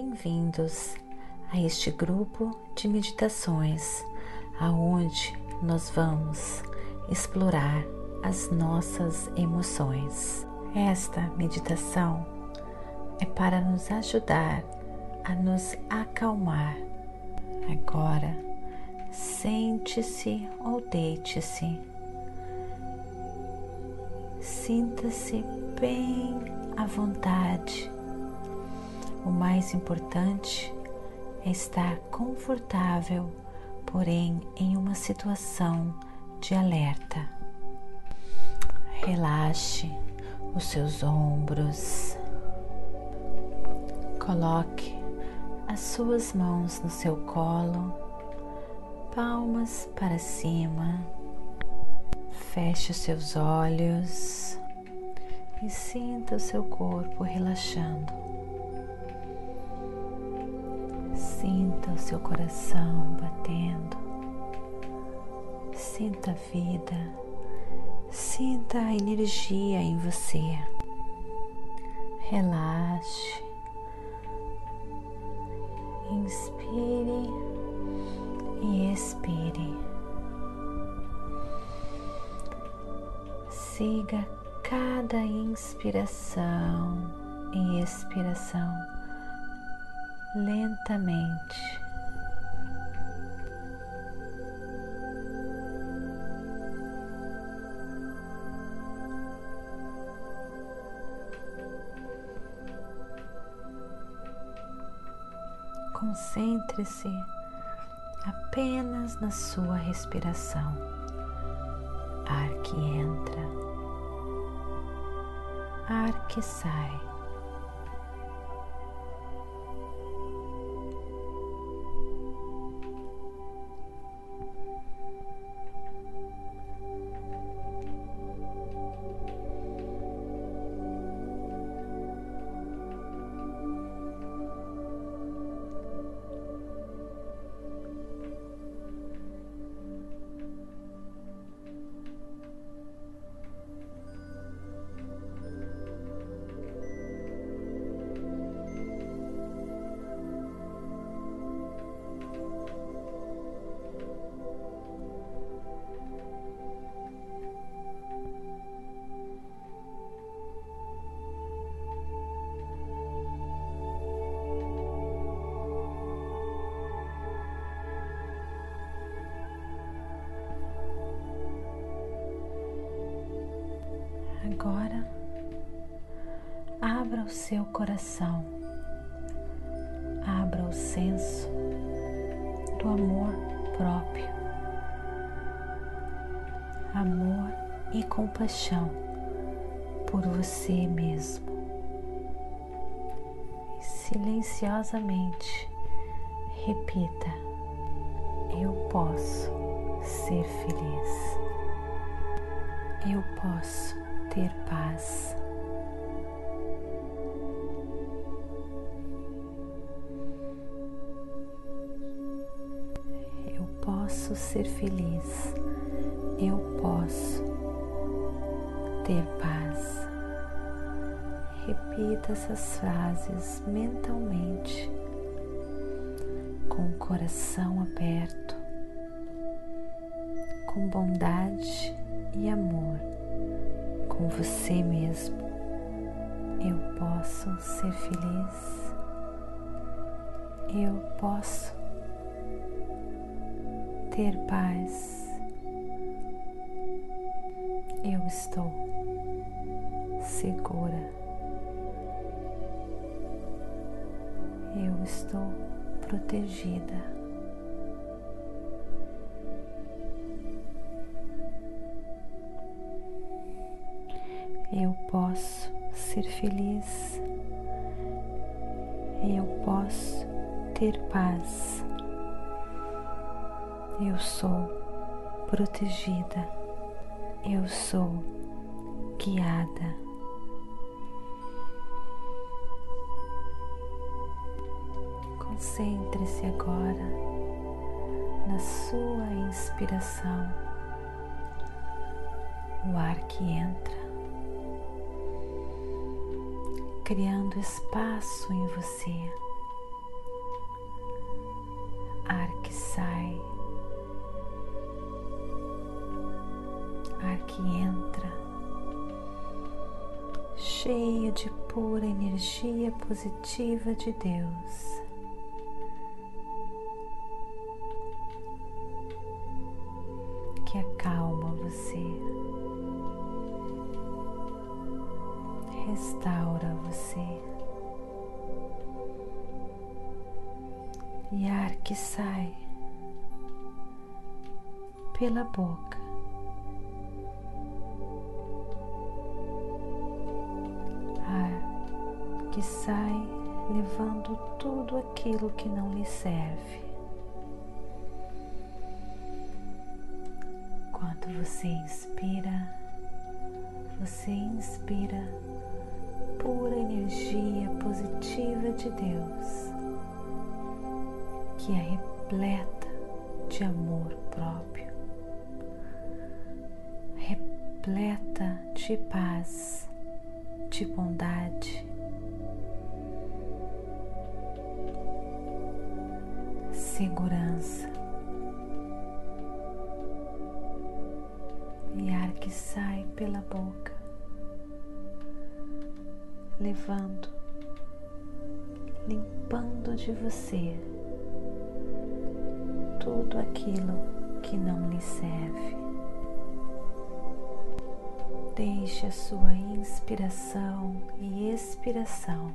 Bem-vindos a este grupo de meditações, aonde nós vamos explorar as nossas emoções. Esta meditação é para nos ajudar a nos acalmar. Agora, sente-se ou deite-se. Sinta-se bem à vontade. O mais importante é estar confortável, porém em uma situação de alerta. Relaxe os seus ombros. Coloque as suas mãos no seu colo, palmas para cima. Feche os seus olhos e sinta o seu corpo relaxando. O seu coração batendo. Sinta a vida. Sinta a energia em você. Relaxe. Inspire e expire. Siga cada inspiração e expiração lentamente. Concentre-se apenas na sua respiração, ar que entra, ar que sai. Seu coração, abra o senso do amor próprio, amor e compaixão por você mesmo. E silenciosamente repita: Eu posso ser feliz. Eu posso ter paz. Posso ser feliz. Eu posso ter paz. Repita essas frases mentalmente, com o coração aberto, com bondade e amor com você mesmo. Eu posso ser feliz. Eu posso ter paz. Eu estou segura. Eu estou protegida. Eu posso ser feliz. Eu posso ter paz. Eu sou protegida. Eu sou guiada. Concentre-se agora na sua inspiração, o ar que entra criando espaço em você que entra, cheio de pura energia positiva de Deus. Que acalma você, restaura você. E ar que sai pela boca que sai levando tudo aquilo que não lhe serve. Quando você inspira, você inspira pura energia positiva de Deus, que é repleta de amor próprio, repleta de paz, de bondade segurança e ar que sai pela boca, levando, limpando de você tudo aquilo que não lhe serve. Deixe a sua inspiração e expiração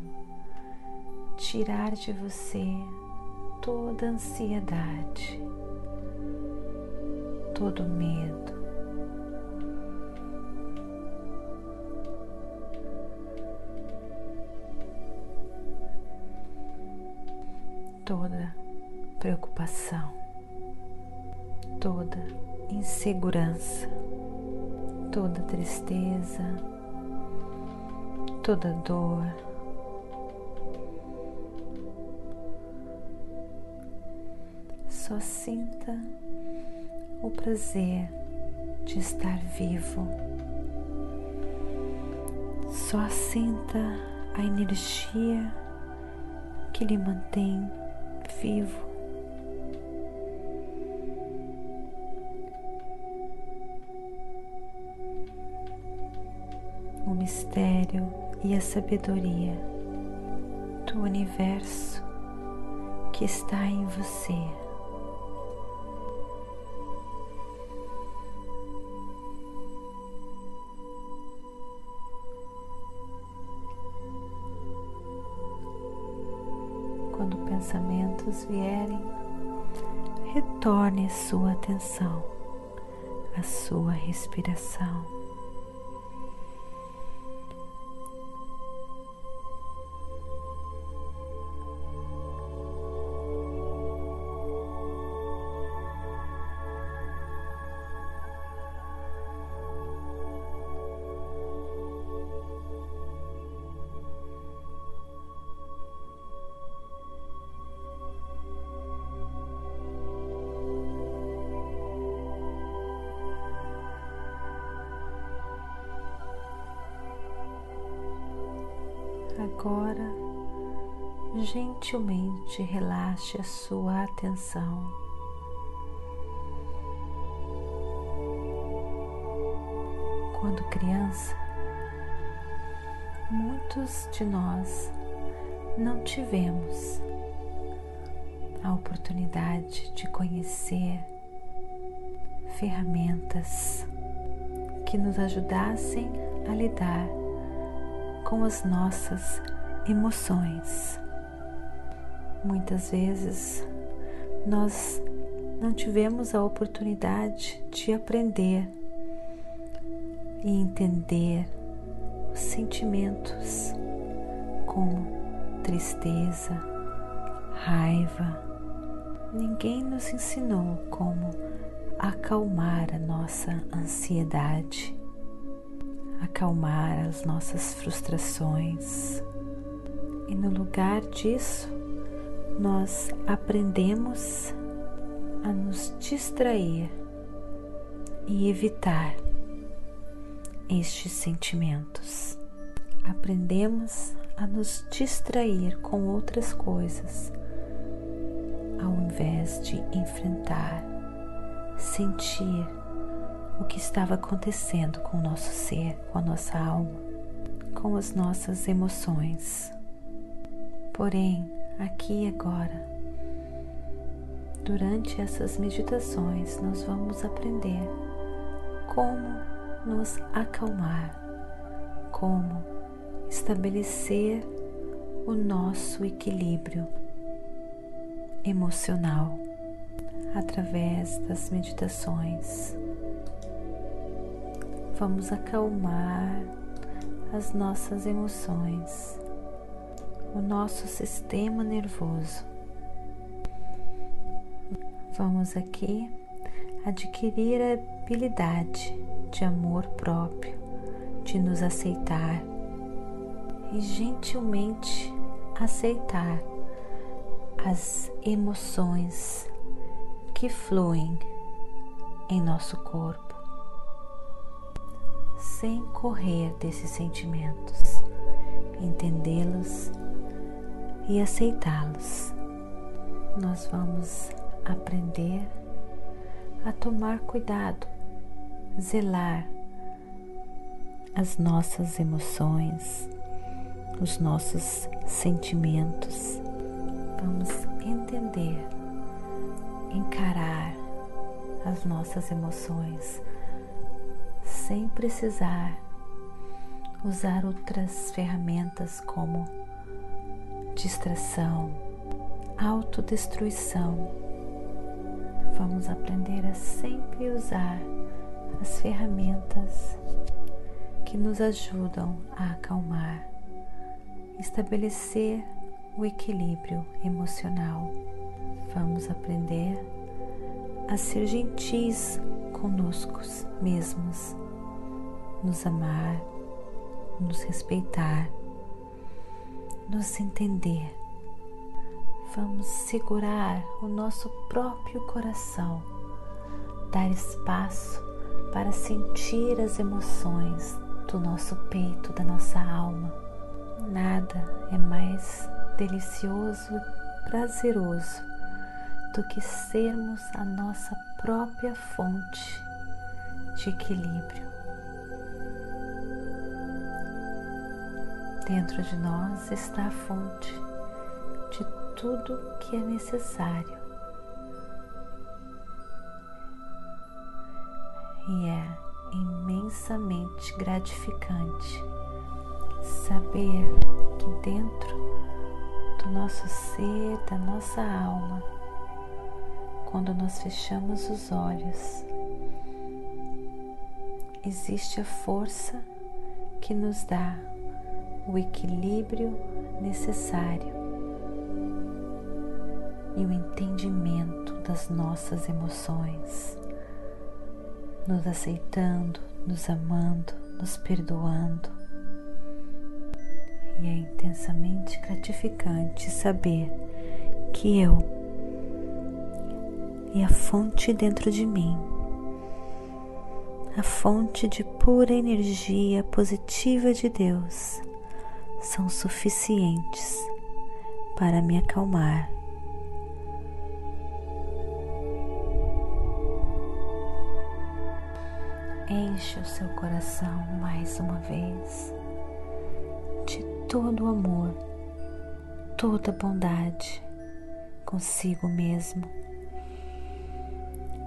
tirar de você toda ansiedade, todo medo. Toda preocupação, toda insegurança, toda tristeza, toda dor só sinta o prazer de estar vivo. Só sinta a energia que lhe mantém vivo. O mistério e a sabedoria do universo que está em você. Pensamentos vierem, retorne sua atenção à sua respiração. Agora, gentilmente relaxe a sua atenção. Quando criança, muitos de nós não tivemos a oportunidade de conhecer ferramentas que nos ajudassem a lidar com as nossas emoções. Muitas vezes nós não tivemos a oportunidade de aprender e entender os sentimentos como tristeza, raiva. Ninguém nos ensinou como acalmar a nossa ansiedade acalmar as nossas frustrações. E no lugar disso, nós aprendemos a nos distrair e evitar estes sentimentos. Aprendemos a nos distrair com outras coisas, ao invés de enfrentar, sentir o que estava acontecendo com o nosso ser, com a nossa alma. com as nossas emoções. Porém, aqui e agora, durante essas meditações, nós vamos aprender como nos acalmar, como estabelecer o nosso equilíbrio emocional através das meditações. Vamos acalmar as nossas emoções, o nosso sistema nervoso. Vamos aqui adquirir a habilidade de amor próprio, de nos aceitar e gentilmente aceitar as emoções que fluem em nosso corpo, sem correr desses sentimentos, entendê-los e aceitá-los. Nós vamos aprender a tomar cuidado, zelar as nossas emoções, os nossos sentimentos. Vamos entender, encarar as nossas emoções sem precisar usar outras ferramentas como distração, autodestruição. Vamos aprender a sempre usar as ferramentas que nos ajudam a acalmar estabelecer o equilíbrio emocional. Vamos aprender a ser gentis conosco mesmos, nos amar, nos respeitar, nos entender. Vamos segurar o nosso próprio coração, dar espaço para sentir as emoções do nosso peito, da nossa alma Nada é mais delicioso prazeroso do que sermos a nossa própria fonte de equilíbrio. Dentro de nós está a fonte de tudo que é necessário. E é imensamente gratificante saber que dentro do nosso ser, da nossa alma, quando nós fechamos os olhos, existe a força que nos dá o equilíbrio necessário e o entendimento das nossas emoções, nos aceitando, nos amando, nos perdoando. E é intensamente gratificante saber que eu e a fonte dentro de mim, a fonte de pura energia positiva de Deus, são suficientes para me acalmar. Enche o seu coração mais uma vez todo o amor, toda bondade consigo mesmo.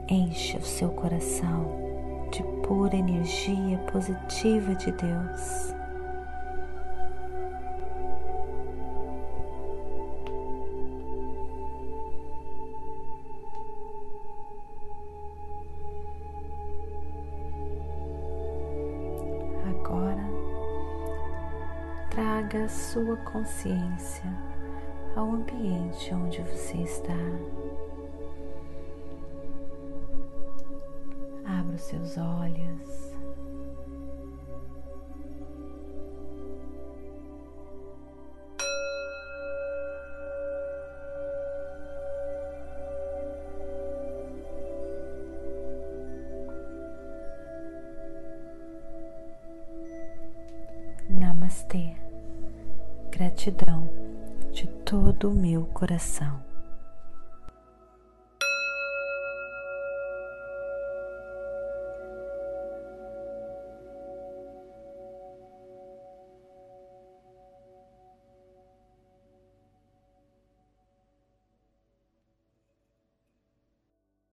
Encha o seu coração de pura energia positiva de Deus. traga a sua consciência ao ambiente onde você está. Os seus olhos. Namastê gratidão de todo o meu coração.